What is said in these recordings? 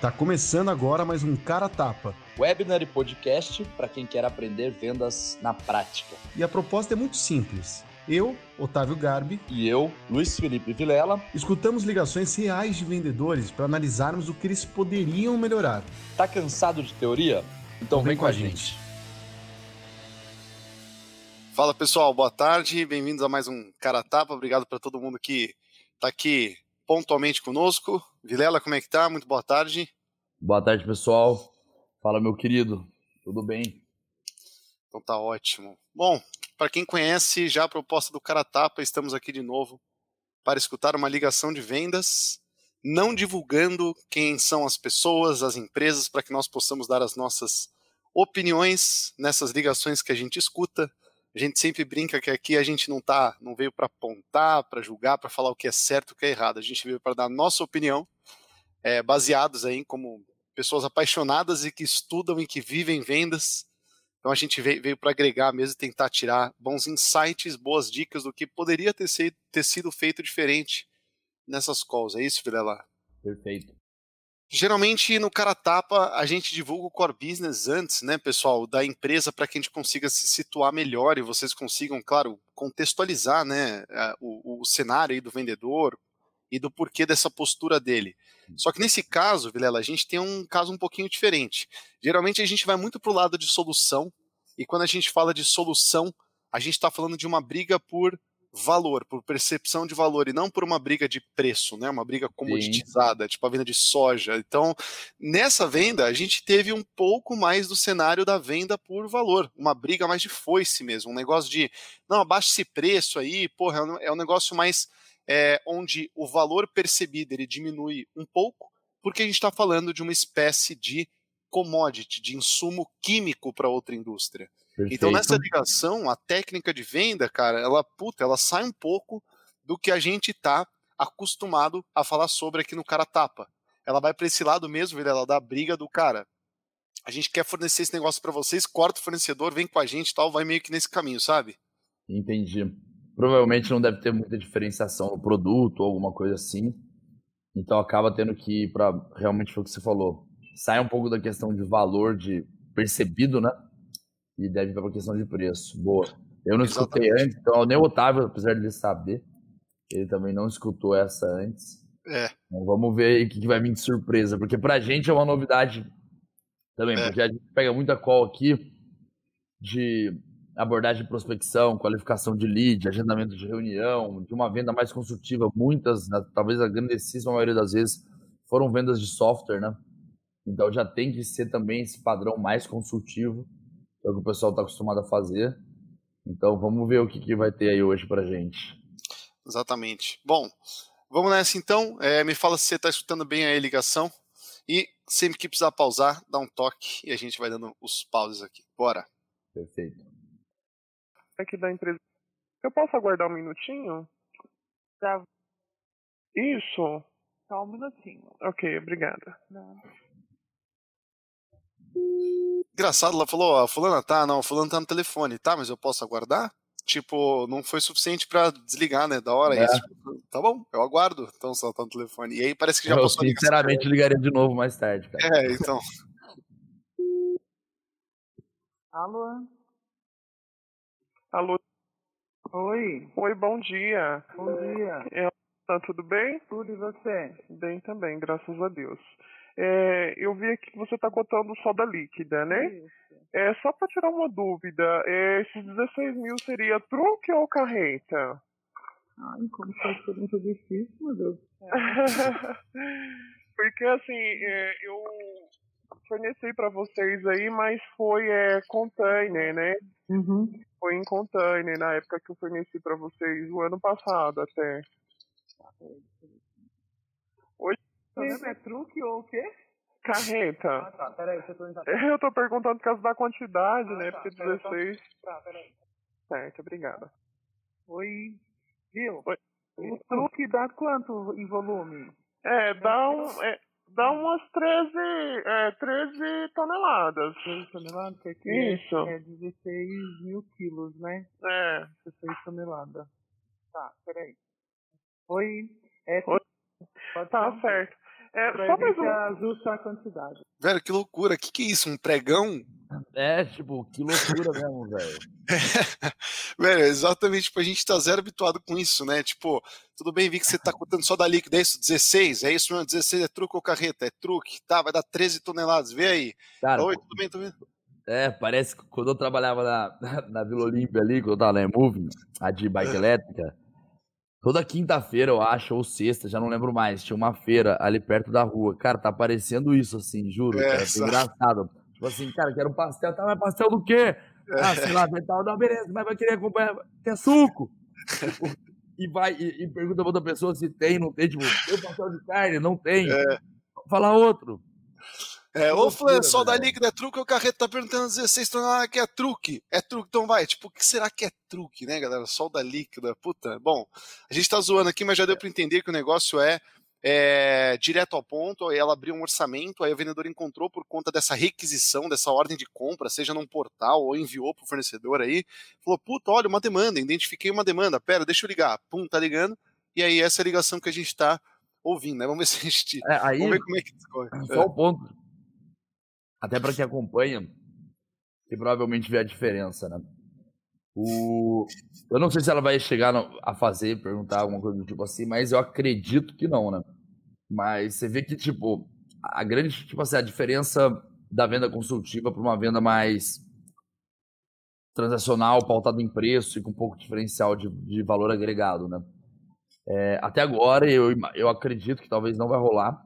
Tá começando agora mais um Cara Tapa. Webinar e podcast para quem quer aprender vendas na prática. E a proposta é muito simples. Eu, Otávio Garbi, e eu, Luiz Felipe Vilela, escutamos ligações reais de vendedores para analisarmos o que eles poderiam melhorar. Tá cansado de teoria? Então, então vem, vem com a gente. gente. Fala pessoal, boa tarde, bem-vindos a mais um Cara Tapa. Obrigado para todo mundo que está aqui pontualmente conosco. Vilela, como é que tá? Muito boa tarde. Boa tarde, pessoal. Fala, meu querido. Tudo bem? Então tá ótimo. Bom, para quem conhece já a proposta do Cara Tapa, estamos aqui de novo para escutar uma ligação de vendas, não divulgando quem são as pessoas, as empresas, para que nós possamos dar as nossas opiniões nessas ligações que a gente escuta. A gente sempre brinca que aqui a gente não tá, não veio para apontar, para julgar, para falar o que é certo, o que é errado. A gente veio para dar nossa opinião, é, baseados aí como pessoas apaixonadas e que estudam e que vivem vendas. Então a gente veio, veio para agregar mesmo, tentar tirar bons insights, boas dicas do que poderia ter, sido, ter sido feito diferente nessas calls. É isso, Vilela? Perfeito. Geralmente no cara tapa a gente divulga o core business antes, né, pessoal, da empresa para que a gente consiga se situar melhor e vocês consigam, claro, contextualizar, né, o, o cenário aí do vendedor e do porquê dessa postura dele. Só que nesse caso, Vilela, a gente tem um caso um pouquinho diferente. Geralmente a gente vai muito para o lado de solução e quando a gente fala de solução, a gente está falando de uma briga por valor, por percepção de valor e não por uma briga de preço, né? Uma briga comoditizada, Sim. tipo a venda de soja. Então, nessa venda, a gente teve um pouco mais do cenário da venda por valor, uma briga mais de foice mesmo, um negócio de não, abaixa esse preço aí, porra, é um é negócio mais é, onde o valor percebido ele diminui um pouco, porque a gente está falando de uma espécie de commodity, de insumo químico para outra indústria. Perfeito. Então, nessa ligação, a técnica de venda, cara, ela, puta, ela sai um pouco do que a gente tá acostumado a falar sobre aqui no Cara Tapa. Ela vai para esse lado mesmo, ela dá a briga do cara. A gente quer fornecer esse negócio para vocês, corta o fornecedor, vem com a gente tal, vai meio que nesse caminho, sabe? Entendi. Provavelmente não deve ter muita diferenciação no produto ou alguma coisa assim. Então acaba tendo que ir para realmente foi o que você falou. Sai um pouco da questão de valor de percebido, né? E deve para questão de preço. Boa. Eu não Exatamente. escutei antes, então nem o Otávio, apesar de ele saber, ele também não escutou essa antes. É. Então vamos ver o que, vai vir de surpresa, porque para a gente é uma novidade também, é. porque a gente pega muita call aqui de abordagem de prospecção, qualificação de lead, agendamento de reunião, de uma venda mais consultiva. Muitas, né, talvez a grandíssima maioria das vezes, foram vendas de software, né? Então já tem que ser também esse padrão mais consultivo é o que o pessoal está acostumado a fazer. Então vamos ver o que, que vai ter aí hoje para gente. Exatamente. Bom, vamos nessa então. É, me fala se você está escutando bem a ligação. E sempre que precisar pausar, dá um toque e a gente vai dando os pauses aqui. Bora. Perfeito. Aqui da empresa. Eu posso aguardar um minutinho? Tá. Isso. Só um minutinho. Ok, obrigada. Não. Engraçado, ela falou, ó, fulana tá, não, fulano tá no telefone, tá, mas eu posso aguardar? Tipo, não foi suficiente para desligar, né? Da hora é. isso. Tipo, tá bom, eu aguardo. Então só tá no telefone. E aí parece que já eu, passou Sinceramente, ligaria de novo mais tarde, cara. É, então. Alô? Alô? Oi. Oi, bom dia. Bom dia. É, tá tudo bem? Tudo e você? Bem também, graças a Deus. É, eu vi aqui que você está cotando soda líquida, né? Isso. É, só para tirar uma dúvida, é, esses 16 mil seria truque ou carreta? Ai, como que é pergunta difícil, meu Deus. Porque assim, é, eu forneci para vocês aí, mas foi é, container, né? Uhum. Foi em container na época que eu forneci para vocês, o ano passado até. Hoje problema é truque ou o quê? Carreta. Ah, tá. Peraí, eu perguntar. Eu tô perguntando por causa da quantidade, ah, né? Tá, Porque 16. Tá, peraí. Certo, obrigada. Oi. Viu? Oi. O truque dá quanto em volume? É, dá um. É, dá umas 13, é, 13 toneladas. 13 toneladas? Que aqui Isso. É, é 16 mil quilos, né? É. 16 toneladas. Tá, peraí. Oi. É, Oi. Tá certo. É, Pra só mais gente um. ajustar a quantidade. Velho, que loucura. Que que é isso? Um pregão? É, tipo, que loucura mesmo, velho. Velho, exatamente, tipo, a gente tá zero habituado com isso, né? Tipo, tudo bem, vi que você tá contando só da líquida, é isso? 16, é isso mesmo? 16 é truque ou carreta? É truque, tá, vai dar 13 toneladas, vê aí. Cara, Oi, tudo bem, tudo bem? é, parece que quando eu trabalhava na, na, na Vila Olímpia ali, quando eu tava na Moving, a de bike É. elétrica, toda quinta-feira, eu acho, ou sexta, já não lembro mais, tinha uma feira ali perto da rua. Cara, tá parecendo isso, assim, juro. É, cara, exato. engraçado. Tipo assim, cara, quero um pastel, tá, mas pastel do quê? Ah, sei lá, tal, não, beleza, mas vai querer acompanhar, quer suco? Tipo, e vai, e, e pergunta pra outra pessoa se tem, não tem, tipo, tem pastel de carne, não tem. Fala outro. É, ô loucura, Flan, só da líquida é truque ou carreta tá perguntando 16 toneladas que é truque. É truque, então vai. Tipo, o que será que é truque, né, galera? Sol da líquida, puta. Bom, a gente tá zoando aqui, mas já deu pra entender que o negócio é, é direto ao ponto. Aí ela abriu um orçamento, aí a vendedora encontrou por conta dessa requisição, dessa ordem de compra, seja num portal ou enviou pro fornecedor aí. Falou, puta, olha, uma demanda, identifiquei uma demanda. Pera, deixa eu ligar. Pum, tá ligando. E aí essa é a ligação que a gente tá ouvindo, né? Vamos ver se a gente. É, aí, Vamos ver como é que discorre. Só o ponto. Até para quem acompanha, que provavelmente vê a diferença, né? O... Eu não sei se ela vai chegar a fazer, perguntar alguma coisa do tipo assim, mas eu acredito que não, né? Mas você vê que, tipo, a grande, tipo assim, a diferença da venda consultiva para uma venda mais transacional, pautada em preço e com um pouco diferencial de, de valor agregado, né? É, até agora, eu, eu acredito que talvez não vai rolar,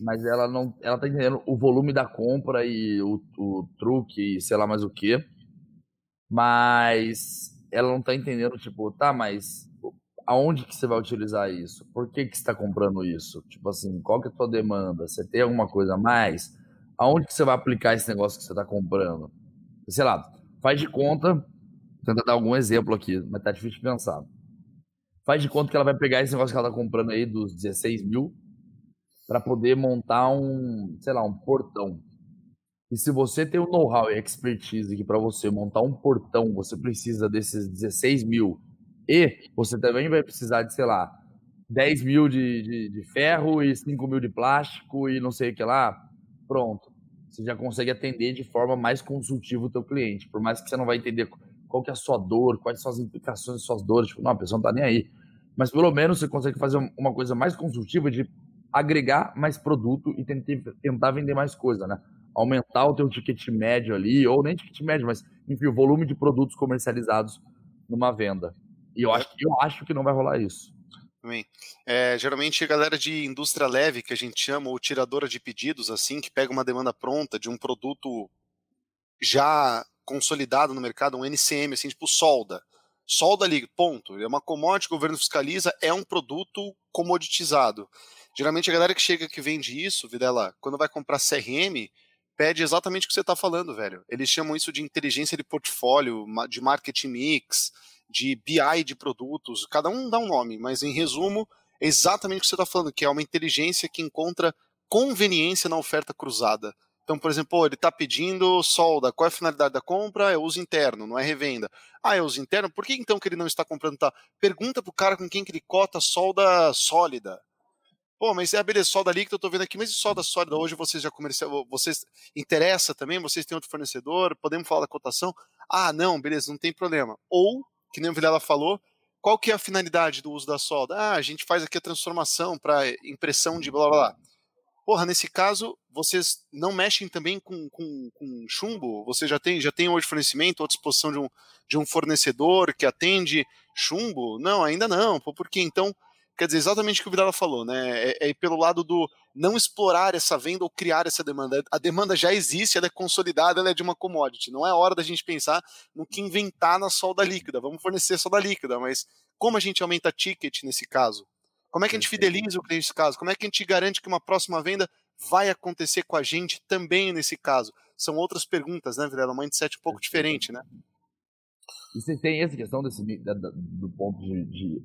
mas ela não ela tá entendendo o volume da compra e o, o truque e sei lá mais o que mas ela não tá entendendo tipo tá mas aonde que você vai utilizar isso? Por que que você está comprando isso? Tipo assim qual que é a tua demanda? Você tem alguma coisa a mais? Aonde que você vai aplicar esse negócio que você está comprando? Sei lá faz de conta vou tentar dar algum exemplo aqui mas tá difícil de pensar. Faz de conta que ela vai pegar esse negócio que ela tá comprando aí dos 16 mil para poder montar um, sei lá, um portão. E se você tem o know-how e expertise que para você montar um portão você precisa desses 16 mil e você também vai precisar de, sei lá, 10 mil de, de, de ferro e 5 mil de plástico e não sei o que lá, pronto. Você já consegue atender de forma mais consultiva o teu cliente. Por mais que você não vai entender qual que é a sua dor, quais são as implicações das suas dores, tipo, não, a pessoa não tá nem aí. Mas pelo menos você consegue fazer uma coisa mais consultiva de agregar mais produto e tentar, vender mais coisa, né? Aumentar o teu ticket médio ali, ou nem ticket médio, mas enfim, o volume de produtos comercializados numa venda. E eu acho, eu acho que não vai rolar isso. Também. É, geralmente a galera de indústria leve, que a gente chama, ou tiradora de pedidos, assim, que pega uma demanda pronta de um produto já consolidado no mercado, um NCM, assim, tipo solda. Solda ali, ponto. É uma commodity, o governo fiscaliza, é um produto comoditizado. Geralmente a galera que chega que vende isso, Videla, quando vai comprar CRM, pede exatamente o que você está falando, velho. Eles chamam isso de inteligência de portfólio, de marketing mix, de BI de produtos. Cada um dá um nome, mas em resumo, é exatamente o que você está falando, que é uma inteligência que encontra conveniência na oferta cruzada. Então, por exemplo, ele está pedindo solda. Qual é a finalidade da compra? É uso interno, não é revenda. Ah, é uso interno? Por que então que ele não está comprando? Tá? Pergunta pro cara com quem que ele cota solda sólida. Pô, mas é beleza, solda líquida, eu tô vendo aqui, mas e solda sólida hoje vocês já comercial, vocês interessa também? Vocês têm outro fornecedor? Podemos falar da cotação? Ah, não, beleza, não tem problema. Ou, que nem o Vilela falou, qual que é a finalidade do uso da solda? Ah, a gente faz aqui a transformação para impressão de blá blá blá. Porra, nesse caso, vocês não mexem também com, com, com chumbo? Você já tem, já tem hoje fornecimento ou disposição de um, de um fornecedor que atende chumbo? Não, ainda não. Pô, por quê? Então, quer dizer, exatamente o que o Vidal falou, né? É, é pelo lado do não explorar essa venda ou criar essa demanda. A demanda já existe, ela é consolidada, ela é de uma commodity. Não é hora da gente pensar no que inventar na solda líquida. Vamos fornecer solda líquida, mas como a gente aumenta ticket nesse caso? Como é que a gente fideliza o cliente nesse caso? Como é que a gente garante que uma próxima venda vai acontecer com a gente também nesse caso? São outras perguntas, né, Vilela? Um mindset um pouco diferente, né? E você tem essa questão desse, do ponto de, de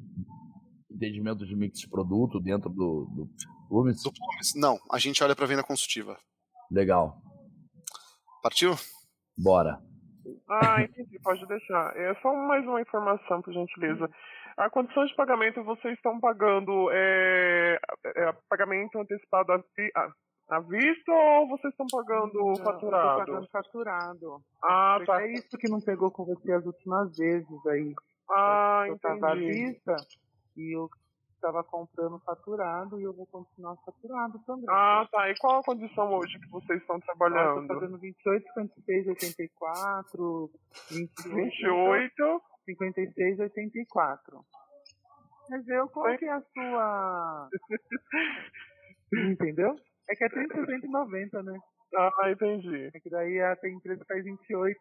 entendimento de mix de produto dentro do, do Plumes? Do Plumes? Não, a gente olha para venda consultiva. Legal. Partiu? Bora. Ah, entendi, pode deixar. É só mais uma informação, por gentileza. A condição de pagamento, vocês estão pagando é, é, pagamento antecipado à, vi- à- vista ou vocês estão pagando Não, faturado? pagando faturado. Ah, Porque tá. é isso que não pegou com você as últimas vezes aí. Ah, eu tava à entendi. vista e eu estava comprando faturado e eu vou continuar faturado também. Ah, tá. E qual a condição hoje que vocês estão trabalhando? fazendo 28, 56, 84, 28, 28. 56, 84. Mas eu, qual que é a sua... Entendeu? É que é 30, 60 e 90, né? Ah, entendi. É que daí a, empresa que faz 28.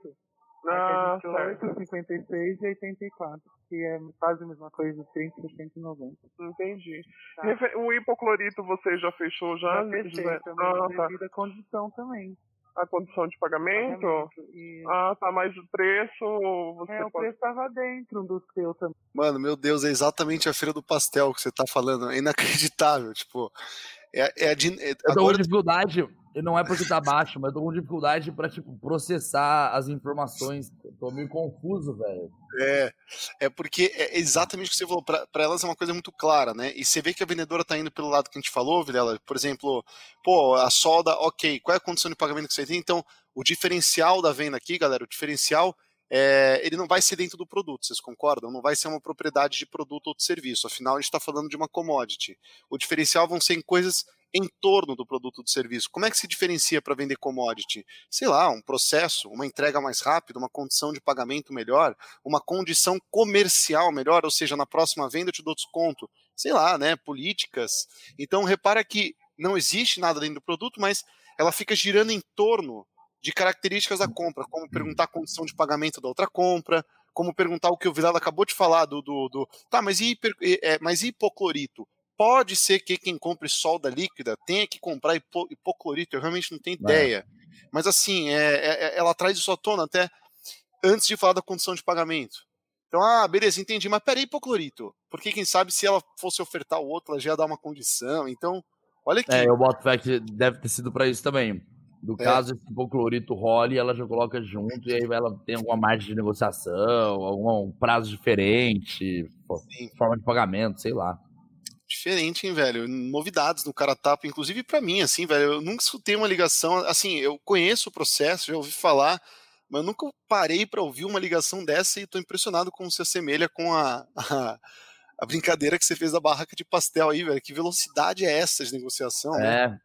Ah, é certo. 28, 56 e 84. Que é quase a mesma coisa, 30, 60 e 90. Entendi. Tá. O hipoclorito você já fechou já? Já fechei José? também, Ah, tá. devido à condição também. A condição de pagamento? Pagamento. E, Ah, tá. Mas o preço você é, o pode... preço estava dentro do seu também. Mano, meu Deus, é exatamente a feira do pastel que você tá falando. É inacreditável. Tipo, é, é a é- Eu tô com dificuldade, e não é porque tá baixo, mas eu tô com dificuldade pra, tipo, processar as informações. Eu tô meio confuso, velho. É, é porque é exatamente o que você falou. Para elas é uma coisa muito clara, né? E você vê que a vendedora tá indo pelo lado que a gente falou, Vilela. Por exemplo, pô, a solda, ok, qual é a condição de pagamento que você tem? Então, o diferencial da venda aqui, galera, o diferencial é, ele não vai ser dentro do produto, vocês concordam? Não vai ser uma propriedade de produto ou de serviço. Afinal, a gente está falando de uma commodity. O diferencial vão ser em coisas em torno do produto ou do serviço. Como é que se diferencia para vender commodity? Sei lá, um processo, uma entrega mais rápida, uma condição de pagamento melhor, uma condição comercial melhor, ou seja, na próxima venda eu te dou desconto. Sei lá, né? Políticas. Então, repara que não existe nada dentro do produto, mas ela fica girando em torno de características da compra, como perguntar a condição de pagamento da outra compra, como perguntar o que o Vilela acabou de falar do. do, do tá, mas e, hiper- é, mas e hipoclorito? Pode ser que quem compre solda líquida tenha que comprar hipo- hipoclorito, eu realmente não tenho É. ideia. Mas assim, é, é- é- ela traz isso à tona até antes de falar da condição de pagamento. Então, ah, beleza, entendi, mas peraí, hipoclorito. Porque quem sabe se ela fosse ofertar o outro, ela já ia dar uma condição. Então, olha aqui. É, eu boto fé que deve ter sido pra isso também. Do É. caso esse hipoclorito role, ela já coloca junto e aí ela tem alguma margem de negociação, algum prazo diferente, Sim. forma de pagamento, sei lá. Diferente, hein, velho? Novidades no cara tapa, inclusive pra mim, assim, velho. Eu nunca escutei uma ligação. Assim, eu conheço o processo, já ouvi falar, mas eu nunca parei pra ouvir uma ligação dessa e tô impressionado como se assemelha com a, a, a brincadeira que você fez da barraca de pastel aí, velho. Que velocidade é essa de negociação, né? É,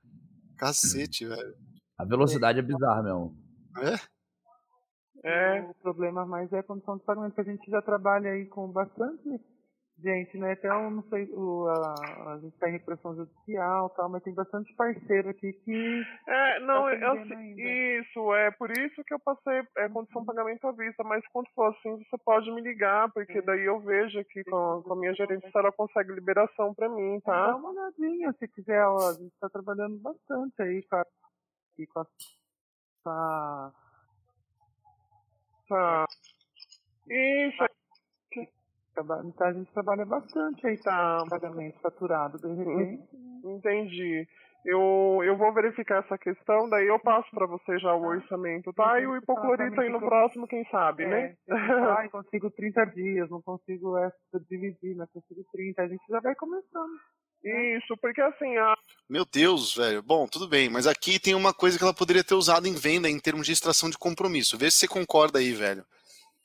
Cacete, velho. A velocidade é bizarra mesmo. É. O problema mais é a condição de pagamento, porque a gente já trabalha aí com bastante gente, né? Até eu não sei, o, a, a gente está em repressão judicial e tal, mas tem bastante parceiro aqui que. É, não, Tá eu, isso, é por isso que eu passei é, condição de pagamento à vista, mas quando for assim, você pode me ligar, porque daí eu vejo aqui com, com a minha gerente se ela consegue liberação pra mim, Dá tá? uma olhadinha se quiser, ó, a gente está trabalhando bastante aí com aqui com a, com a- Tá. Isso, então a gente trabalha bastante aí tá. com pagamento faturado, de repente. Entendi. Eu, eu vou verificar essa questão, daí eu passo pra você já o orçamento, tá? E o hipoclorito aí no próximo, quem sabe, né? É, ai, consigo 30 dias, não consigo essa dividir, mas consigo 30. A gente já vai começando. Isso, porque assim, a, Meu Deus, velho. Bom, tudo bem, mas aqui tem uma coisa que ela poderia ter usado em venda em termos de extração de compromisso. Vê se você concorda aí, velho.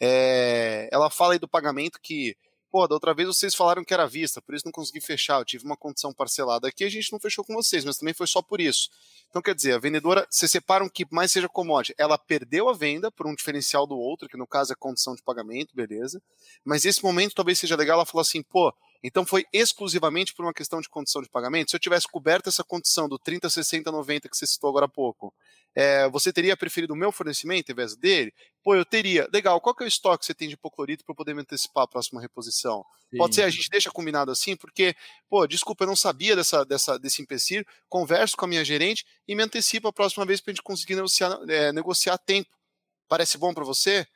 É, ela fala aí do pagamento que, pô, da outra vez vocês falaram que era vista, por isso não consegui fechar, eu tive uma condição parcelada aqui, a gente não fechou com vocês, mas também foi só por isso. Então, quer dizer, a vendedora, vocês separam que mais seja commodity, ela perdeu a venda por um diferencial do outro, que no caso é condição de pagamento, beleza, mas esse momento talvez seja legal ela falar assim, pô, então foi exclusivamente por uma questão de condição de pagamento. Se eu tivesse coberto essa condição do 30, 60, 90 que você citou agora há pouco, é, você teria preferido o meu fornecimento em vez dele? Pô, eu teria. Legal, qual que é o estoque que você tem de hipoclorito para poder me antecipar a próxima reposição? Pode ser, a gente deixa combinado assim, porque, pô, desculpa, eu não sabia dessa, dessa, desse empecilho, converso com a minha gerente e me antecipa a próxima vez para a gente conseguir negociar, é, negociar tempo. Parece bom para você?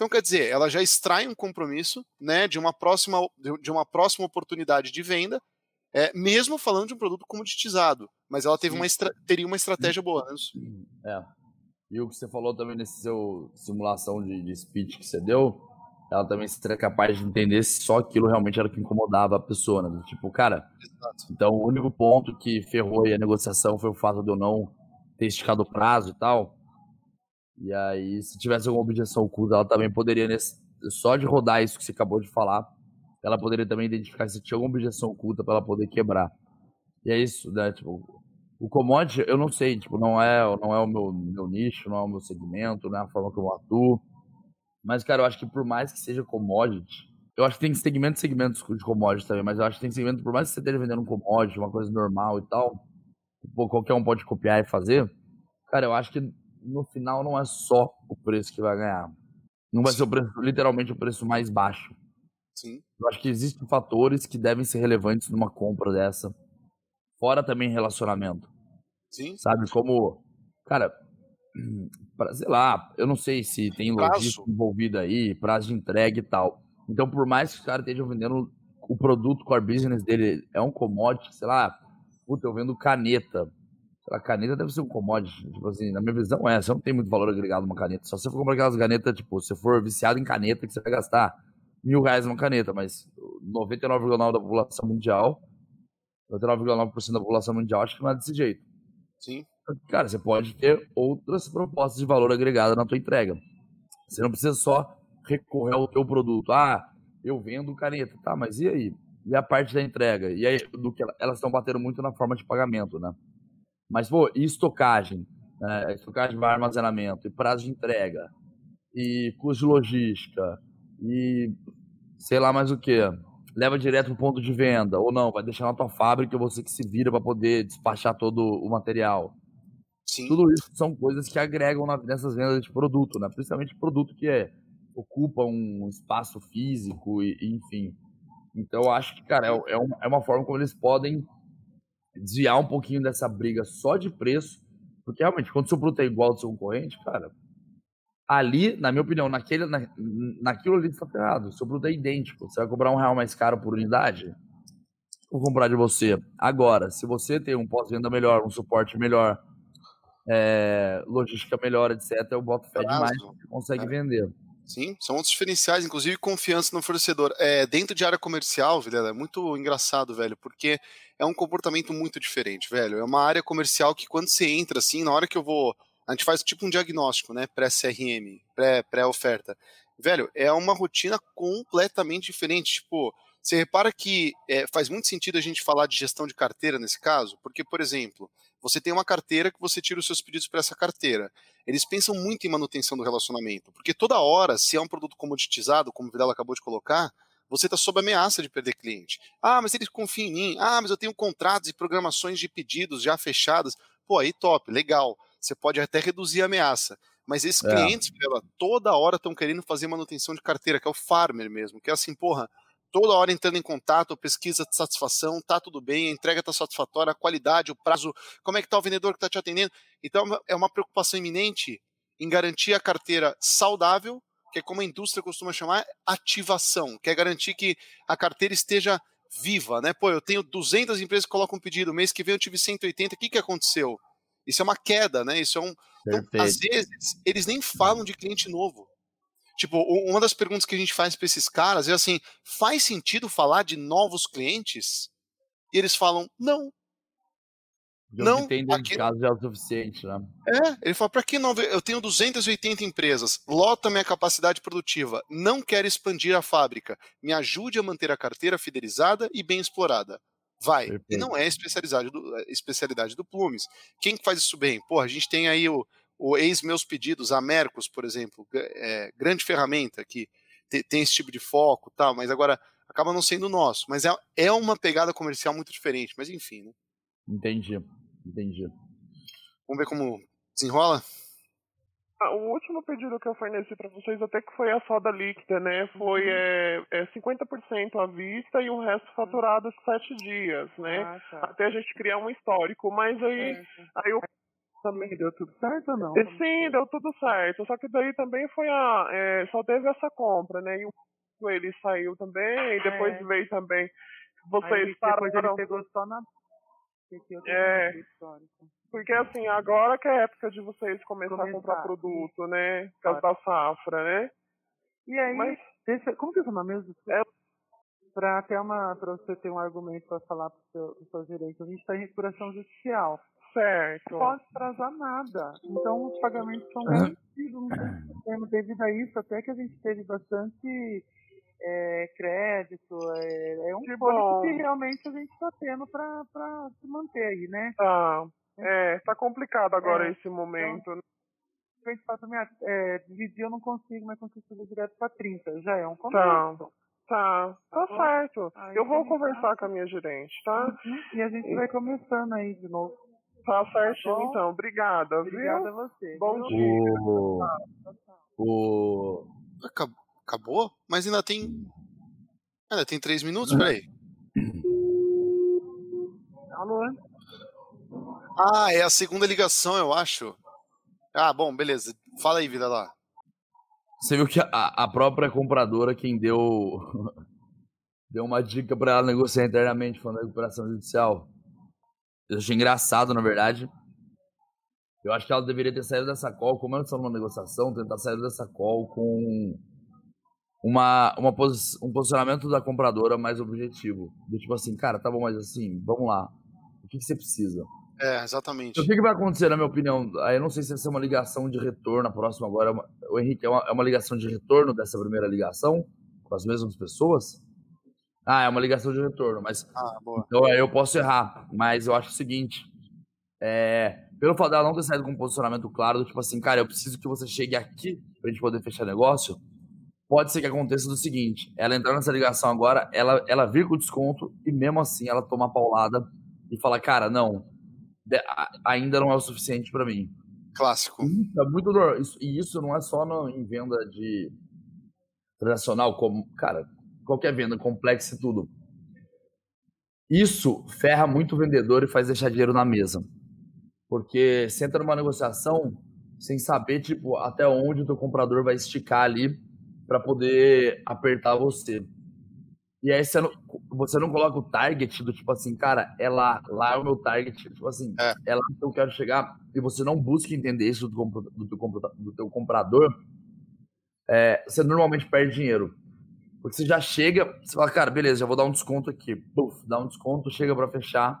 Então, quer dizer, ela já extrai um compromisso né, de, uma próxima, de uma próxima oportunidade de venda, é, mesmo falando de um produto comoditizado. Mas ela teve uma teria uma estratégia boa. Né? É. E o que você falou também nesse seu simulação de, de speech que você deu, ela também seria capaz de entender se só aquilo realmente era o que incomodava a pessoa, né? Tipo, cara, Exato. então o único ponto que ferrou a negociação foi o fato de eu não ter esticado o prazo e tal. E aí, se tivesse alguma objeção oculta, ela também poderia, nesse, só de rodar isso que você acabou de falar, ela poderia também identificar se tinha alguma objeção oculta para ela poder quebrar. E é isso, né? Tipo, o commodity, eu não sei, tipo, não é, não é o meu, meu nicho, não é o meu segmento, não é a forma que eu atuo. Mas, cara, eu acho que por mais que seja commodity, eu acho que tem segmentos e segmentos de commodity também, mas eu acho que tem segmento, por mais que você esteja vendendo um commodity, uma coisa normal e tal, qualquer um pode copiar e fazer, cara, eu acho que no final não é só o preço que vai ganhar. Não vai Sim. ser o preço, literalmente o preço mais baixo. Sim. Eu acho que existem fatores que devem ser relevantes numa compra dessa. Fora também relacionamento. Sim. Sabe, como, cara, pra, sei lá, eu não sei se tem logística envolvida aí, prazo de entrega e tal. Então, por mais que os caras estejam vendendo o produto core business dele é um commodity, sei lá, puta, eu vendo caneta. A caneta deve ser um commodity. Tipo assim, na minha visão é, você não tem muito valor agregado numa caneta. Só se você for comprar aquelas canetas, tipo, se for viciado em caneta, que você vai gastar mil reais numa caneta, mas 99,9% da população mundial, 99,9% da população mundial acho que não é desse jeito. Sim. Cara, você pode ter outras propostas de valor agregado na tua entrega. Você não precisa só recorrer ao teu produto. Ah, eu vendo caneta, tá, mas e aí? E a parte da entrega? E aí, do que elas estão batendo muito na forma de pagamento, né? Mas, pô, e estocagem? Né? Estocagem para armazenamento, e prazo de entrega, e custo de logística, e sei lá mais o que. Leva direto pro ponto de venda, ou não, vai deixar na tua fábrica você que se vira para poder despachar todo o material. Sim. Tudo isso são coisas que agregam nessas vendas de produto, né? Principalmente produto que é, ocupa um espaço físico e, e enfim. Então eu acho que, cara, é, é, uma, é uma forma como eles podem desviar um pouquinho dessa briga só de preço, porque realmente, quando o seu produto é igual ao do seu concorrente, cara, ali, na minha opinião, naquele, na, naquilo ali está ferrado. O seu produto é idêntico. Você vai cobrar um real mais caro por unidade? Vou comprar de você. Agora, se você tem um pós-venda melhor, um suporte melhor, é, logística melhor, etc., eu boto fé demais que consegue é. vender. Sim, são outros diferenciais, inclusive confiança no fornecedor. É, dentro de área comercial, Vilela, é muito engraçado, velho, porque é um comportamento muito diferente, velho. É uma área comercial que quando você entra, assim, na hora que eu vou a gente faz tipo um diagnóstico, né? Pré-CRM, pré-oferta. Velho, é uma rotina completamente diferente. Tipo, você repara que é, faz muito sentido a gente falar de gestão de carteira nesse caso, porque, por exemplo, você tem uma carteira que você tira os seus pedidos para essa carteira. Eles pensam muito em manutenção do relacionamento, porque toda hora, se é um produto comoditizado, como o Vidal acabou de colocar, você está sob ameaça de perder cliente. Ah, mas eles confiam em mim. Ah, mas eu tenho contratos e programações de pedidos já fechadas. Pô, aí top, legal você pode até reduzir a ameaça. Mas esses é. clientes, pela, toda hora estão querendo fazer manutenção de carteira, que é o farmer mesmo, que é assim, porra, toda hora entrando em contato, pesquisa de satisfação, tá tudo bem, a entrega tá satisfatória, a qualidade, o prazo, como é que tá o vendedor que está te atendendo. Então é uma preocupação iminente em garantir a carteira saudável, que é como a indústria costuma chamar, ativação, que é garantir que a carteira esteja viva, né? Pô, eu tenho 200 empresas que colocam um pedido, mês que vem eu tive 180, o que que aconteceu? Isso é uma queda, né? Isso é um. Então, às vezes, eles nem falam de cliente novo. Tipo, uma das perguntas que a gente faz para esses caras é assim: faz sentido falar de novos clientes? E eles falam, não. Eu não, dentro aqui... de casa já é o suficiente, né? É, ele fala, para que não? Eu tenho 280 empresas, lota minha capacidade produtiva, não quero expandir a fábrica, me ajude a manter a carteira fidelizada e bem explorada. Vai. Perfeito. E não é especialidade do, é especialidade do Plumes. Quem faz isso bem? Pô, a gente tem aí o, o ex-meus pedidos, a Mercos, por exemplo, é, grande ferramenta que te, tem esse tipo de foco tal, mas agora acaba não sendo nosso. Mas é, é uma pegada comercial muito diferente, mas enfim, né? Entendi, entendi. Vamos ver como desenrola? Ah, o último pedido que eu forneci para vocês até que foi a soda líquida, né? Foi uhum. é, é 50% à vista e o resto faturado sete dias, né? Ah, tá. Até a gente criar um histórico. Mas aí, aí o também deu tudo certo ou não? Sim, deu tudo certo. Só que daí também foi a. É, só teve essa compra, né? E o ele saiu também, e depois é. veio também. Vocês aí, depois pararam. Ele pegou só na. É. Porque assim, agora que é a época de vocês começar, Começar, a comprar produto, né? Por causa da safra, né? E aí, Mas... Deixa, como que é o nome mesmo? É, para ter uma, para você ter um argumento para falar para seu, os seus direitos, a gente está em recuperação judicial. Certo. Não pode atrasar nada. Então os pagamentos são garantidos, não tem problema. Devido a isso, até que a gente teve bastante é, crédito, é, é um que, que realmente a gente está tendo para se manter aí, né? Tá. É, tá complicado agora é, esse momento. Então, a gente fala também, é, dividir eu não consigo, mas consigo fazer direto para 30. Já é um começo. Tá. Tá, tá certo. Aí eu vou conversar tá... com a minha gerente, tá? Uhum. E a gente vai começando aí de novo. Tá certinho, tá então. Obrigada, Obrigada a você. Bom viu? dia. O... o... Acabou? Mas ainda tem. Ainda tem três minutos? Peraí. Alô? Ah, é a segunda ligação, eu acho. Ah, bom, beleza. Fala aí, vida lá. Você viu que a, a própria compradora quem deu deu uma dica para ela negociar internamente falando da recuperação judicial. Eu achei engraçado, na verdade. Eu acho que ela deveria ter saído dessa call, como ela está numa negociação, tentar sair dessa call com uma, uma posi um posicionamento da compradora mais objetivo. Do tipo assim, cara, tá bom, mas assim, vamos lá. O que, que você precisa? É, exatamente. O que, que, vai acontecer, na minha opinião? Aí eu não sei se vai ser uma ligação de retorno, a próxima agora. É uma, o Henrique, é uma, é uma ligação de retorno dessa primeira ligação? Com as mesmas pessoas? Ah, é uma ligação de retorno, mas. Ah, boa. Então eu posso errar, mas eu acho o seguinte. É, pelo fato dela não ter saído com um posicionamento claro, do tipo assim, cara, eu preciso que você chegue aqui pra gente poder fechar negócio. Pode ser que aconteça do seguinte: ela entrar nessa ligação agora, ela, ela vir com desconto e mesmo assim ela toma a paulada e fala, cara, não, ainda não é o suficiente para mim. Clássico. é muito isso, e isso não é só no, em venda de transacional, como, cara, qualquer venda complexa e tudo. Isso ferra muito o vendedor e faz deixar dinheiro na mesa. Porque você entra numa negociação sem saber, tipo, até onde o teu comprador vai esticar ali para poder apertar você. E aí você não, você não coloca o target do tipo assim, cara, é lá, lá é o meu target, tipo assim, é, é lá que eu quero chegar, e você não busca entender isso do, do, teu, do teu comprador, é, você normalmente perde dinheiro. Porque você já chega, você fala, cara, beleza, já vou dar um desconto aqui. Puf, dá um desconto, chega para fechar.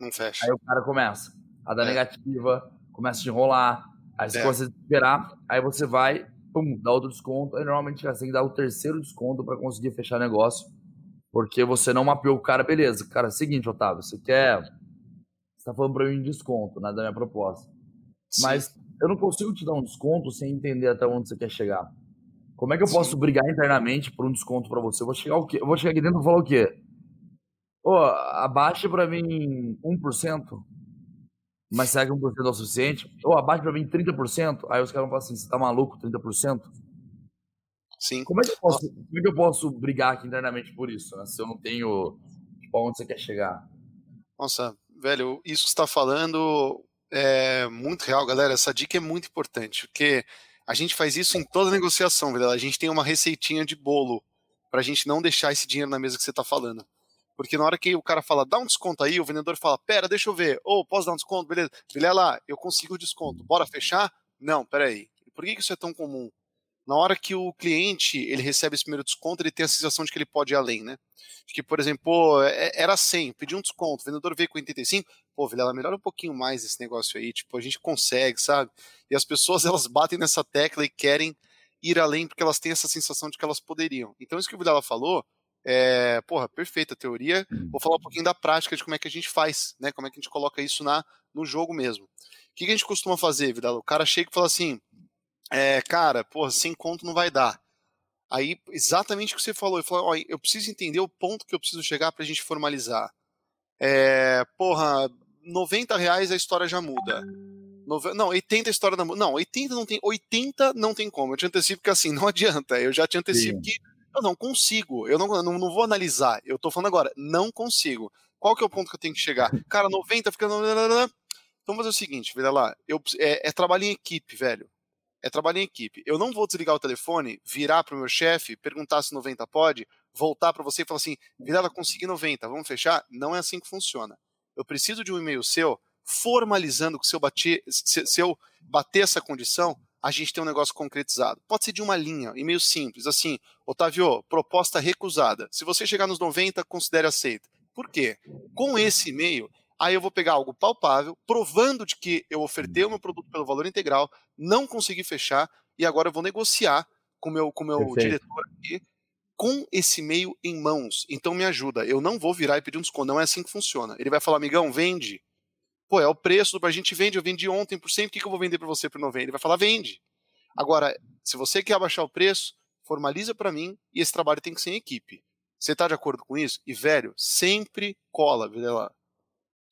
Não fecha. Aí o cara começa a dar é. negativa, começa a enrolar, aí você é. começa a esperar, aí você vai, pum, dá outro desconto, aí normalmente você tem que dar o terceiro desconto para conseguir fechar negócio porque você não mapeou o cara, beleza. Cara, é o seguinte, Otávio, você quer. Você tá falando pra mim de desconto, né, da minha proposta. Sim. Mas eu não consigo te dar um desconto sem entender até onde você quer chegar. Como é que eu Sim. posso brigar internamente por um desconto para você? Eu vou chegar o quê? Eu vou chegar aqui dentro e falar o quê? Ô, abaixe para mim 1%. Mas será que 1% é o suficiente? Ou abaixe para mim 30%. Aí os caras vão falar assim: você tá maluco, 30%? Sim. Como é que eu posso, como é que eu posso brigar aqui internamente por isso, né? Se eu não tenho tipo, aonde você quer chegar? Nossa, velho, isso que você está falando é muito real, galera. Essa dica é muito importante, porque a gente faz isso em toda negociação, velho. A gente tem uma receitinha de bolo para a gente não deixar esse dinheiro na mesa que você está falando. Porque na hora que o cara fala, dá um desconto aí, o vendedor fala, pera, deixa eu ver. Ou, oh, posso dar um desconto? Beleza. Beleza lá, eu consigo o desconto. Bora fechar? Não, peraí. Por que isso é tão comum? na hora que o cliente ele recebe esse primeiro desconto, ele tem a sensação de que ele pode ir além, né? De que, por exemplo, é, era 100, pedi um desconto, o vendedor veio com 85, pô, Vilela, melhora um pouquinho mais esse negócio aí, tipo, a gente consegue, sabe? E as pessoas, elas batem nessa tecla e querem ir além porque elas têm essa sensação de que elas poderiam. Então, isso que o Vilela falou, é, porra, perfeita a teoria. Vou falar um pouquinho da prática de como é que a gente faz, né? Como é que a gente coloca isso na, no jogo mesmo. O que, que a gente costuma fazer, Vidal? O cara chega e fala assim: é, cara, porra, sem conto não vai dar. Aí, exatamente o que você falou, eu falou, ó, eu preciso entender o ponto que eu preciso chegar pra gente formalizar. É, porra, 90 reais a história já muda. Nove... Não, 80 a história não muda. Não, 80 não tem, 80 não tem como. Eu te antecipo que assim, não adianta. Eu já te antecipo Sim. que eu não consigo. Eu não, não, não vou analisar. Eu tô falando agora, não consigo. Qual que é o ponto que eu tenho que chegar? Cara, 90 fica. Então vamos fazer o seguinte, vira lá. Eu, é, é trabalho em equipe, velho é trabalho em equipe. Eu não vou desligar o telefone, virar para o meu chefe, perguntar se 90 pode, voltar para você e falar assim: Virada, consegui 90, vamos fechar? Não é assim que funciona. Eu preciso de um e-mail seu formalizando que se eu, bater, se, se eu bater essa condição, a gente tem um negócio concretizado. Pode ser de uma linha, e-mail simples, assim, Otávio, proposta recusada. Se você chegar nos 90, considere aceita. Por quê? Com esse e-mail, aí eu vou pegar algo palpável, provando de que eu ofertei o meu produto pelo valor integral, não consegui fechar, e agora eu vou negociar com meu, com meu diretor aqui, com esse e-mail em mãos. Então me ajuda. Eu não vou virar e pedir um desconto. Não é assim que funciona. Ele vai falar, amigão, vende. Pô, é o preço, a gente vende, eu vendi ontem por 100, por que, que eu vou vender para você por 90? Ele vai falar, vende. Agora, se você quer abaixar o preço, formaliza para mim e esse trabalho tem que ser em equipe. Você tá de acordo com isso? E, velho, sempre cola, lá.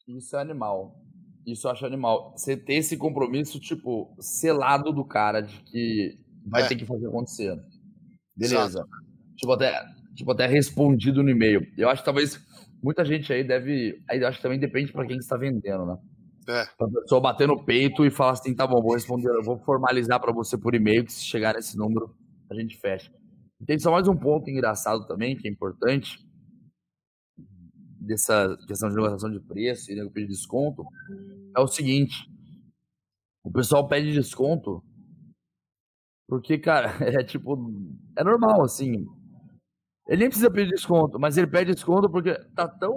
Isso é animal. Isso eu acho animal. Você ter esse compromisso, tipo, selado do cara de que vai é. ter que fazer acontecer. Beleza. Exato. Tipo, até, tipo, até respondido no e-mail. Eu acho que talvez muita gente aí deve. Aí eu acho que também depende para quem está vendendo, né? É. Pra pessoa bater no peito e falar assim: tá bom, vou responder, eu vou formalizar para você por e-mail que se chegar nesse número a gente fecha. E tem só mais um ponto engraçado também, que é importante, dessa questão de negociação de preço e pedir desconto, é o seguinte: o pessoal pede desconto porque, cara, é tipo, é normal, assim. Ele nem precisa pedir desconto, mas ele pede desconto porque tá tão.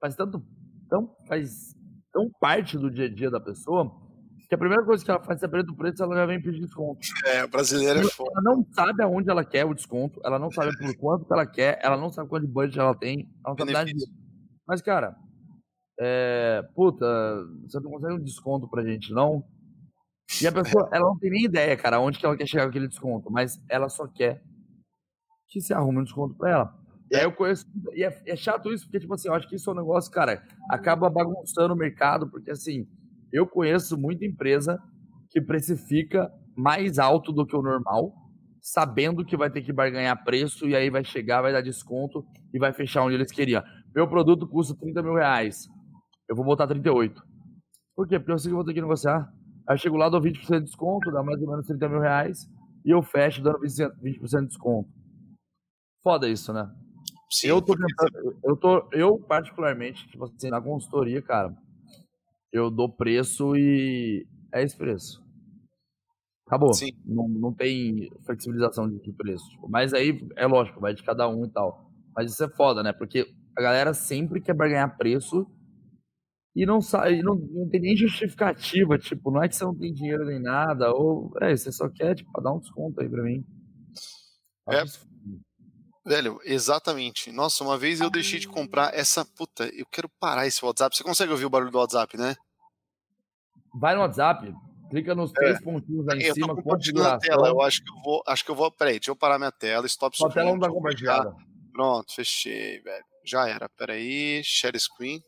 faz tanto. tão. faz tão parte do dia a dia da pessoa que a primeira coisa que ela faz, saber do preço, ela já vem pedir desconto. É, o brasileiro é foda. Ela não sabe aonde ela quer o desconto, ela não sabe por quanto ela quer, ela não sabe quanto de budget ela tem, ela não sabe nada disso. Mas, cara, é, puta, você não consegue um desconto pra gente, não? E a pessoa, ela não tem nem ideia, cara, onde que ela quer chegar com aquele desconto, mas ela só quer que você arrume um desconto pra ela. E aí eu conheço. E é, é, chato isso, porque, tipo assim, eu acho que isso é um negócio, cara, acaba bagunçando o mercado, porque assim, eu conheço muita empresa que precifica mais alto do que o normal, sabendo que vai ter que barganhar preço e aí vai chegar, vai dar desconto e vai fechar onde eles queriam. Meu produto custa 30 mil reais. Eu vou botar 38. Por quê? Porque eu sei que eu vou ter que negociar. Aí eu chego lá, dou 20% de desconto, dá mais ou menos 30 mil reais, e eu fecho dando 20% de desconto. Foda isso, né? Sim, eu tô tentando, eu tô, eu particularmente, tipo assim, na consultoria, cara, eu dou preço e é esse preço. Acabou. Sim. Não, não tem flexibilização de preço. Tipo, mas aí, é lógico, vai de cada um e tal. Mas isso é foda, né? Porque a galera sempre quer ganhar preço e não sabe, não, não tem nem justificativa, tipo, não é que você não tem dinheiro nem nada, ou é, você só quer, tipo, dar um desconto aí pra mim. É. Velho, exatamente. Nossa, uma vez eu deixei de comprar essa. Puta, eu quero parar esse WhatsApp. Você consegue ouvir o barulho do WhatsApp, né? Vai no WhatsApp, clica nos é. três pontinhos lá em eu cima. Eu compartilhando a tela, eu acho que eu vou. Acho que eu vou. Peraí, deixa eu parar minha tela. Stop Sua tela não tá compartilhada. Pronto, fechei, velho. Já era. Peraí, share screen.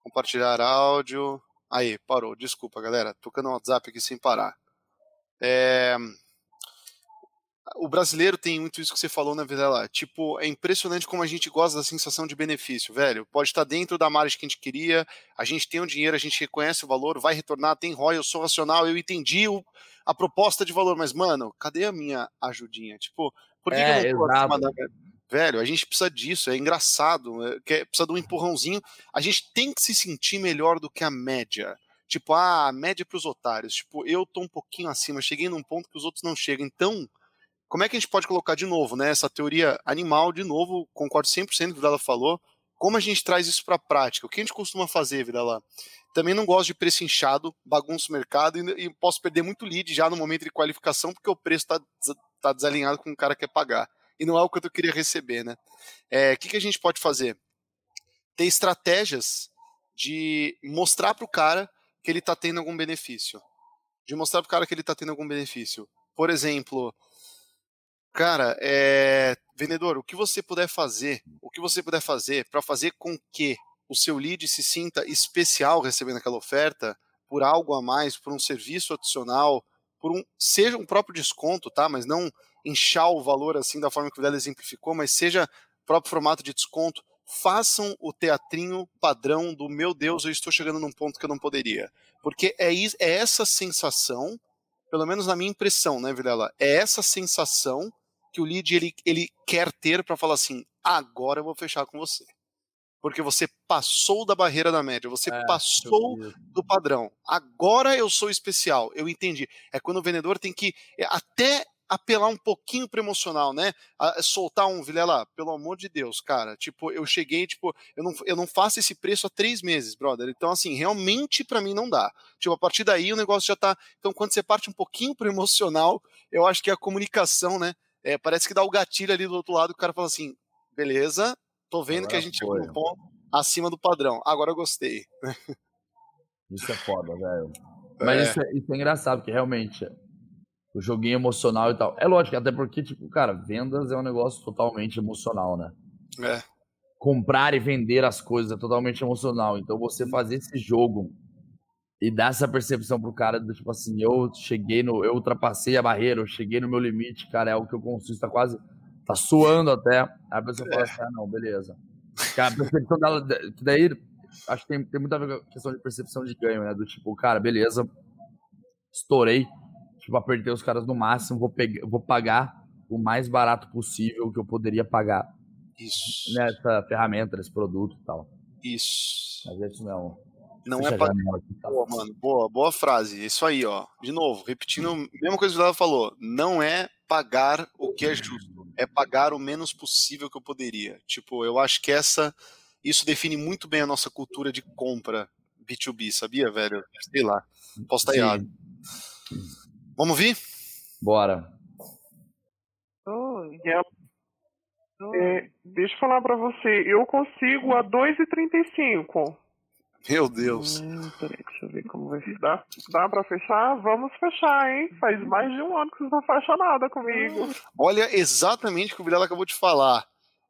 Compartilhar áudio. Aí, parou. Desculpa, galera. Tocando no WhatsApp aqui sem parar. É o brasileiro tem muito isso que você falou na vida lá. Tipo, é impressionante como a gente gosta da sensação de benefício, velho. Pode estar dentro da margem que a gente queria, a gente tem o dinheiro, a gente reconhece o valor, vai retornar, tem ROI, eu sou racional, eu entendi o, a proposta de valor, mas, mano, cadê a minha ajudinha? Tipo, por que, é, que eu não tô Velho, a gente precisa disso, é engraçado, é, precisa de um empurrãozinho. A gente tem que se sentir melhor do que a média. Tipo, ah, a média para os otários. Tipo, eu tô um pouquinho acima, cheguei num ponto que os outros não chegam. Então, como é que a gente pode colocar de novo, né? Essa teoria animal, de novo, concordo 100% com o que ela falou. Como a gente traz isso para a prática? O que a gente costuma fazer, Vidala? Também não gosto de preço inchado, bagunço o mercado e, e, posso perder muito lead já no momento de qualificação porque o preço está tá desalinhado com o cara que quer pagar. E não é o que eu queria receber, né? É, o que, que a gente pode fazer? Ter estratégias de mostrar para o cara que ele está tendo algum benefício. De mostrar para o cara que ele está tendo algum benefício. Por exemplo, Cara, é... vendedor, o que você puder fazer, o que você puder fazer para fazer com que o seu lead se sinta especial recebendo aquela oferta, por algo a mais, por um serviço adicional, por um seja um próprio desconto, tá? Mas não inchar o valor assim da forma que o Vidal exemplificou, mas seja próprio formato de desconto, façam o teatrinho padrão do meu Deus, eu estou chegando num ponto que eu não poderia. Porque é, é essa sensação, pelo menos na minha impressão, né, Vilela? É essa sensação que o lead ele, ele quer ter para falar assim: agora eu vou fechar com você. Porque você passou da barreira da média, você é, passou do padrão. Agora eu sou especial, eu entendi. É quando o vendedor tem que é, até apelar um pouquinho pro emocional, né? A, soltar um, Vilela, pelo amor de Deus, cara. Tipo, eu cheguei, tipo, eu não, eu não faço esse preço há três meses, brother. Então, assim, realmente para mim não dá. Tipo, a partir daí o negócio já tá. Então, quando você parte um pouquinho pro emocional, eu acho que a comunicação, né? É, parece que dá o gatilho ali do outro lado, o cara fala assim: beleza, tô vendo Agora que a gente chegou no ponto acima do padrão. Agora eu gostei. Isso é foda, velho. Mas é. Isso, é, isso é engraçado, porque realmente o joguinho emocional e tal. É lógico, até porque, tipo, cara, vendas é um negócio totalmente emocional, né? É. Comprar e vender as coisas é totalmente emocional. Então você fazer esse jogo e dar essa percepção pro cara do tipo assim, eu cheguei no. Eu ultrapassei a barreira, eu cheguei no meu limite, cara, é algo que eu consigo, tá quase. tá suando até. Aí a pessoa fala assim, ah, não, beleza. Cara, a percepção dela. Que daí acho que tem, tem muito a ver com a questão de percepção de ganho, né? Do tipo, cara, beleza, estourei tipo, apertei os caras no máximo, vou, pegar, vou pagar o mais barato possível que eu poderia pagar isso. nessa ferramenta, nesse produto e tal. Isso. Mas é isso mesmo. Não é pagar. Boa, mano. Boa, boa frase. Isso aí, ó. De novo, repetindo a mesma coisa que o Lava falou. Não é pagar o que é justo. É pagar o menos possível que eu poderia. Tipo, eu acho que essa. Isso define muito bem a nossa cultura de compra B2B, sabia, velho? Sei lá. Posso estar errado. Vamos vir? Bora. Oi. É, deixa eu falar para você, eu consigo a 2,35. Meu Deus. Hum, peraí, deixa eu ver como vai dar. Dá pra fechar? Vamos fechar, hein? Faz mais de um ano que vocês não fecham nada comigo. Olha exatamente o que o Vilela acabou de falar.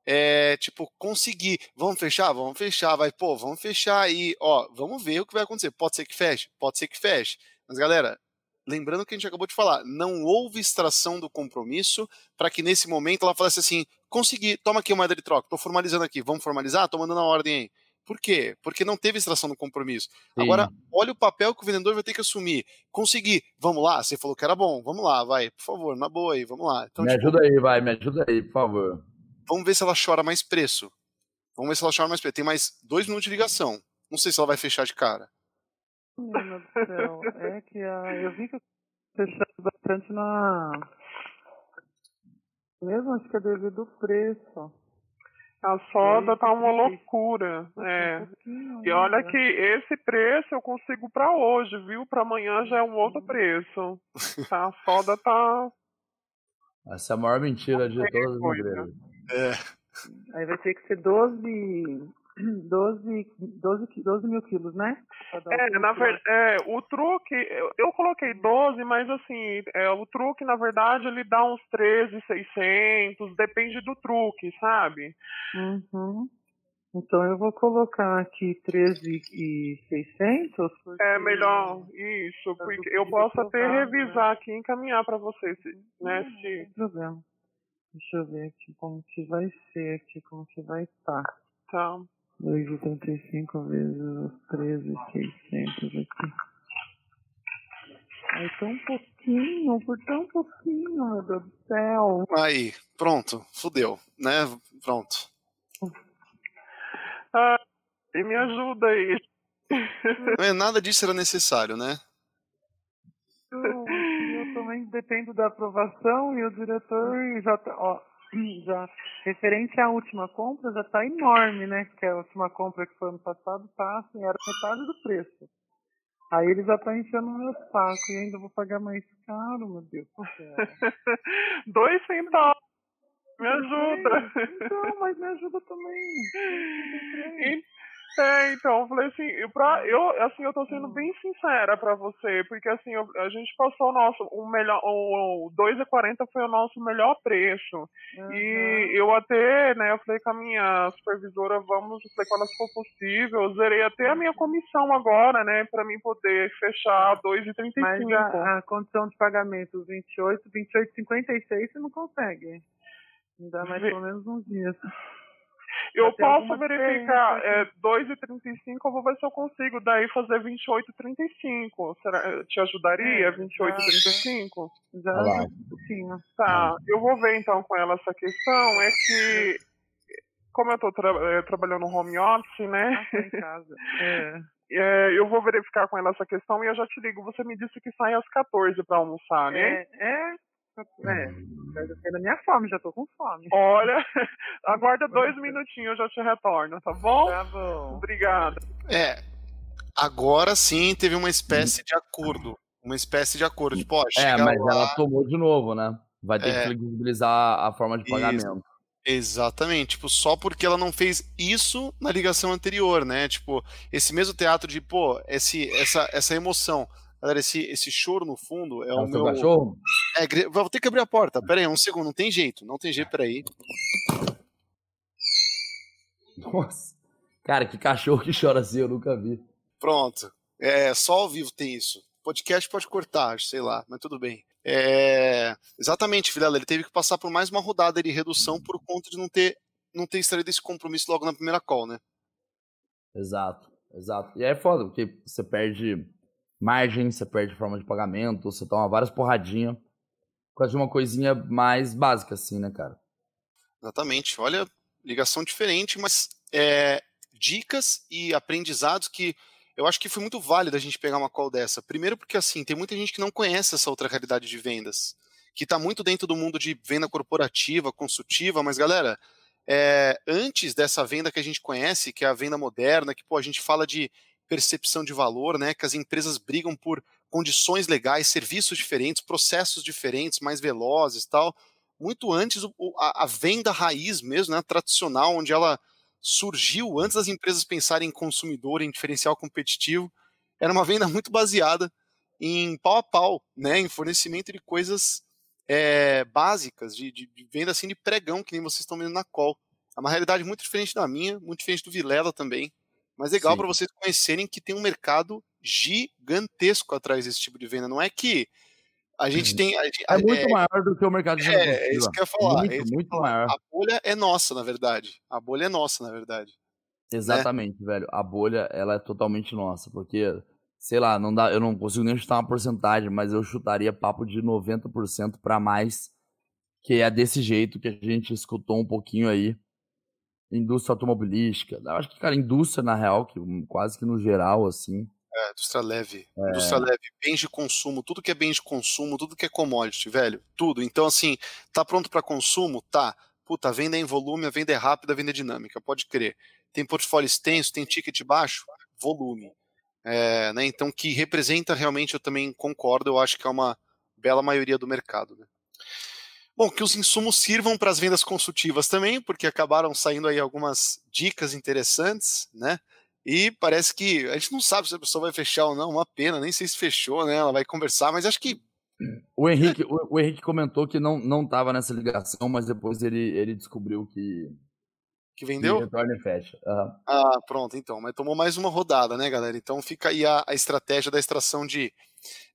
É, tipo, conseguir. Vamos fechar? Vamos fechar. Vai, pô, vamos fechar aí. Ó, vamos ver o que vai acontecer. Pode ser que feche? Pode ser que feche. Mas, galera, lembrando que a gente acabou de falar, não houve extração do compromisso para que nesse momento ela falasse assim: consegui, toma aqui uma moeda de troca, estou formalizando aqui, vamos formalizar? Estou mandando a ordem aí. Por quê? Porque não teve extração do compromisso. Sim. Agora, olha o papel que o vendedor vai ter que assumir. Consegui, vamos lá, você falou que era bom, vamos lá, vai, por favor, na boa aí, vamos lá. Então, me tipo, ajuda aí, vai, me ajuda aí, por favor. Vamos ver se ela chora mais preço. Vamos ver se ela chora mais preço. Tem mais dois minutos de ligação. Não sei se ela vai fechar de cara. Meu do céu. É que a, eu vi que fechando bastante na. Mesmo acho que é devido ao preço. A soda tá uma loucura, é. e olha que esse preço eu consigo para hoje, viu? Para amanhã já é um outro preço. A soda tá. Essa é a maior mentira de todas as igrejas. É. Aí vai ter que ser 12 12, 12, 12 mil quilos, né? É, na verdade, é, o truque, eu, coloquei 12, mas assim, é, o truque, na verdade, ele dá uns 13,600, depende do truque, sabe? Uhum. Então eu vou colocar aqui 13,600. É melhor, isso, porque eu posso até né? revisar aqui e encaminhar para vocês, né? Não, se... Não problema. Deixa eu ver aqui como que vai ser aqui, como que vai estar. Tá. 2,85 vezes os 13,600 aqui. Aí tão pouquinho, por tão pouquinho, meu Deus do céu. Aí, pronto, fudeu, né? Pronto. Ah, e me ajuda aí. Não é nada disso era necessário, né? Eu, eu também dependo da aprovação e o diretor já tá, ó, já referente à última compra já está enorme, né? Que a última compra que foi ano passado tá assim, era metade do preço. Aí ele já tá enchendo o meu saco e ainda vou pagar mais caro, meu Deus do céu. Dois centavos. Me ajuda. Então, mas me ajuda também. É, então, eu falei assim, pra, eu, assim, eu tô sendo bem sincera pra você, porque assim, eu, a gente passou o nosso, o melhor, o, o 2,40 foi o nosso melhor preço. Uhum. E eu até, né, eu falei com a minha supervisora, vamos, eu falei, quando for possível, eu zerei até a minha comissão agora, né, pra mim poder fechar 2,35. Mas a, a condição de pagamento, 28, 28,56, você não consegue. Ainda mais pelo menos uns dias. Eu posso verificar é, 2,35, eu vou ver se eu consigo daí fazer 28,35. Será, te ajudaria? É, 28,35? Já, um pouquinho. Tá, eu vou ver então com ela essa questão. É que como eu tô tra é, trabalhando no home office, né? Ah, em casa. é. É, eu vou verificar com ela essa questão e eu já te ligo. Você me disse que sai às 14 para almoçar, né? É, é, é. Vai da minha fome, já tô com fome. Olha, aguarda dois minutinhos, eu já te retorno, tá bom? Tá bom. Obrigada. É. Agora sim teve uma espécie de acordo. Uma espécie de acordo. Tipo, ó, É, mas lá, ela tomou de novo, né? Vai ter É. que flexibilizar a forma de Isso. pagamento. Exatamente, tipo, só porque ela não fez isso na ligação anterior, né? Tipo, esse mesmo teatro de, pô, esse, essa, essa emoção. Galera, esse, esse choro no fundo é É o meu. cachorro? É, vou ter que abrir a porta. Pera aí, um segundo, não tem jeito, não tem jeito, peraí. Nossa. Cara, que cachorro que chora assim, eu nunca vi. Pronto. É, só ao vivo tem isso. Podcast pode cortar, sei lá, mas tudo bem. É, exatamente, Vilela, ele teve que passar por mais uma rodada de redução por conta de não ter, não ter extraído esse compromisso logo na primeira call, né? Exato, exato. E aí é foda, porque você perde margem, você perde forma de pagamento, você toma várias porradinhas por causa de uma coisinha mais básica, assim, né, cara? Exatamente. Olha, ligação diferente, mas é, dicas e aprendizados que eu acho que foi muito válido a gente pegar uma call dessa. Primeiro porque, assim, tem muita gente que não conhece essa outra realidade de vendas, que está muito dentro do mundo de venda corporativa, consultiva, mas, galera, é, antes dessa venda que a gente conhece, que é a venda moderna, que, pô, a gente fala de percepção de valor, né, que as empresas brigam por condições legais, serviços diferentes, processos diferentes, mais velozes tal. Muito antes, o- a, a venda raiz mesmo, né, tradicional, onde ela surgiu antes das empresas pensarem em consumidor, em diferencial competitivo, era uma venda muito baseada em pau a pau, né, em fornecimento de coisas é, básicas, de, de- de venda assim de pregão, que nem vocês estão vendo na call. É uma realidade muito diferente da minha, muito diferente do Vilela também, mas legal Sim. para vocês conhecerem que tem um mercado gigantesco atrás desse tipo de venda. Não é que a gente tem. a gente- É muito é, maior do que o mercado de é, é isso que eu ia falar. Muito, é muito maior. A bolha é nossa, na verdade. A bolha é nossa, na verdade. Exatamente, velho. A bolha, ela é totalmente nossa, porque, sei lá, não dá, eu não consigo nem chutar uma porcentagem, mas eu chutaria papo de 90% pra mais, que é desse jeito que a gente escutou um pouquinho aí. Indústria automobilística. Eu acho que, cara, indústria, na real, que quase que no geral, assim. É, indústria leve. Indústria leve, bens de consumo, tudo que é bens de consumo, tudo que é commodity, velho. Tudo. Então, assim, tá pronto para consumo? Tá. Puta, a venda é em volume, a venda é rápida, a venda é dinâmica, pode crer. Tem portfólio extenso, tem ticket baixo? Volume. É, né, então, que representa realmente, eu também concordo, eu acho que é uma bela maioria do mercado. Né? Bom, que os insumos sirvam para as vendas consultivas também, porque acabaram saindo aí algumas dicas interessantes, né? E parece que a gente não sabe se a pessoa vai fechar ou não, uma pena, nem sei se fechou, né? Ela vai conversar, mas acho que O Henrique, o, o Henrique comentou que não, não tava nessa ligação, mas depois ele, ele descobriu que, que que vendeu. retorna e fecha. Aham. Ah, pronto, então. Mas tomou mais uma rodada, né, galera? Então fica aí a, a estratégia da extração de,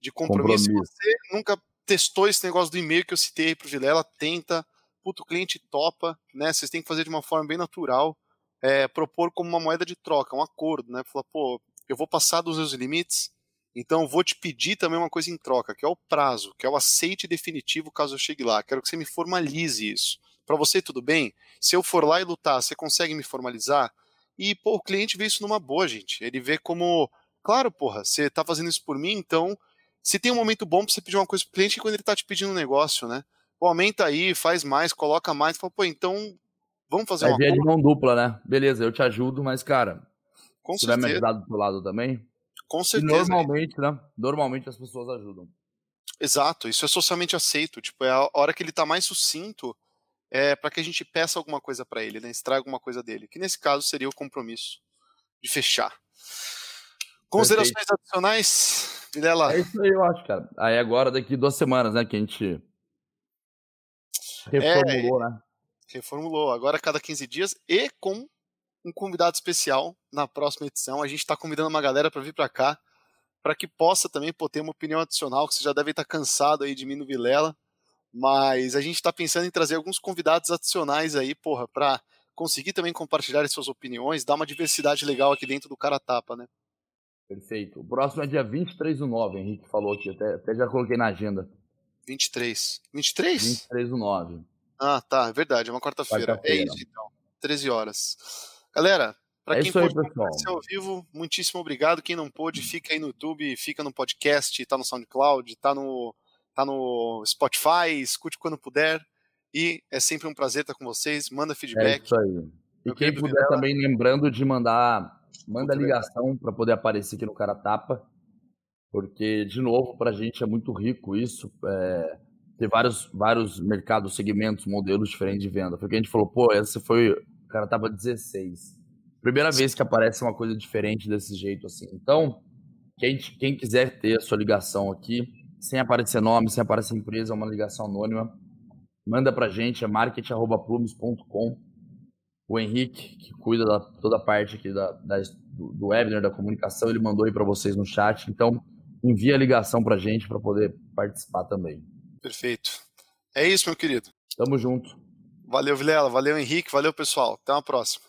de compromisso. Compromisso. Você nunca testou esse negócio do e-mail que eu citei aí pro Vilela, tenta. Puto, o cliente topa, né? Vocês têm que fazer de uma forma bem natural. é, propor como uma moeda de troca, um acordo, né? Falar, pô, eu vou passar dos meus limites, então vou te pedir também uma coisa em troca, que é o prazo, que é o aceite definitivo caso eu chegue lá. Quero que você me formalize isso. Para você, tudo bem? Se eu for lá e lutar, você consegue me formalizar? E, pô, o cliente vê isso numa boa, gente. Ele vê como, claro, porra, você tá fazendo isso por mim, então, se tem um momento bom pra você pedir uma coisa pro cliente, é quando ele tá te pedindo um negócio, né? Pô, aumenta aí, faz mais, coloca mais, fala, pô, então, vamos fazer É uma de mão dupla, né? Beleza, eu te ajudo, mas, cara, Com se vai me certeza, ajudar do teu lado também. com certeza. normalmente, né? Normalmente as pessoas ajudam. Exato, isso é socialmente aceito. Tipo, é a hora que ele tá mais sucinto é para que a gente peça alguma coisa para ele, né? Extraia alguma coisa dele. Que nesse caso seria o compromisso de fechar. Considerações adicionais, Vilela? É isso aí, eu acho, cara. Aí agora, daqui duas semanas, né, que a gente reformulou, né? Reformulou. Agora a cada 15 dias e com um convidado especial na próxima edição. A gente está convidando uma galera para vir para cá, para que possa também pô, ter uma opinião adicional, que você já deve estar cansado aí de mim no Vilela. Mas a gente está pensando em trazer alguns convidados adicionais aí, porra, para conseguir também compartilhar as suas opiniões, dar uma diversidade legal aqui dentro do Cara Tapa, né? Perfeito. O próximo é dia 23 do 9, Henrique falou aqui, até, até já coloquei na agenda. 23. 23? 23 do 9. Ah, tá, é verdade, é uma quarta-feira. É Quarta-feira. isso, então. 13 horas. Galera, para É quem pôde pessoal. aparecer ao vivo, muitíssimo obrigado. Quem não pôde, fica aí no YouTube, fica no podcast, tá no SoundCloud, tá no, tá no Spotify, escute quando puder. E é sempre um prazer estar com vocês. Manda É feedback. isso aí. E quem puder também, lembrando de mandar, manda Puta, ligação para poder aparecer aqui no Cara Tapa, porque, de novo, para a gente é muito rico isso, é, ter vários, vários mercados, segmentos, modelos diferentes de venda. Foi o que a gente falou, pô, esse foi o Cara Tapa 16. Primeira vez que aparece uma coisa diferente desse jeito, assim. Então, quem, quem quiser ter a sua ligação aqui, sem aparecer nome, sem aparecer empresa, é uma ligação anônima, manda pra gente, é marketing.plumes.com. O Henrique, que cuida da toda a parte aqui da, da- do, do webinar, da comunicação, ele mandou aí para vocês no chat. Então, envia a ligação pra gente para poder participar também. Perfeito. É isso, meu querido. Tamo junto. Valeu, Vilela. Valeu, Henrique. Valeu, pessoal. Até uma próxima.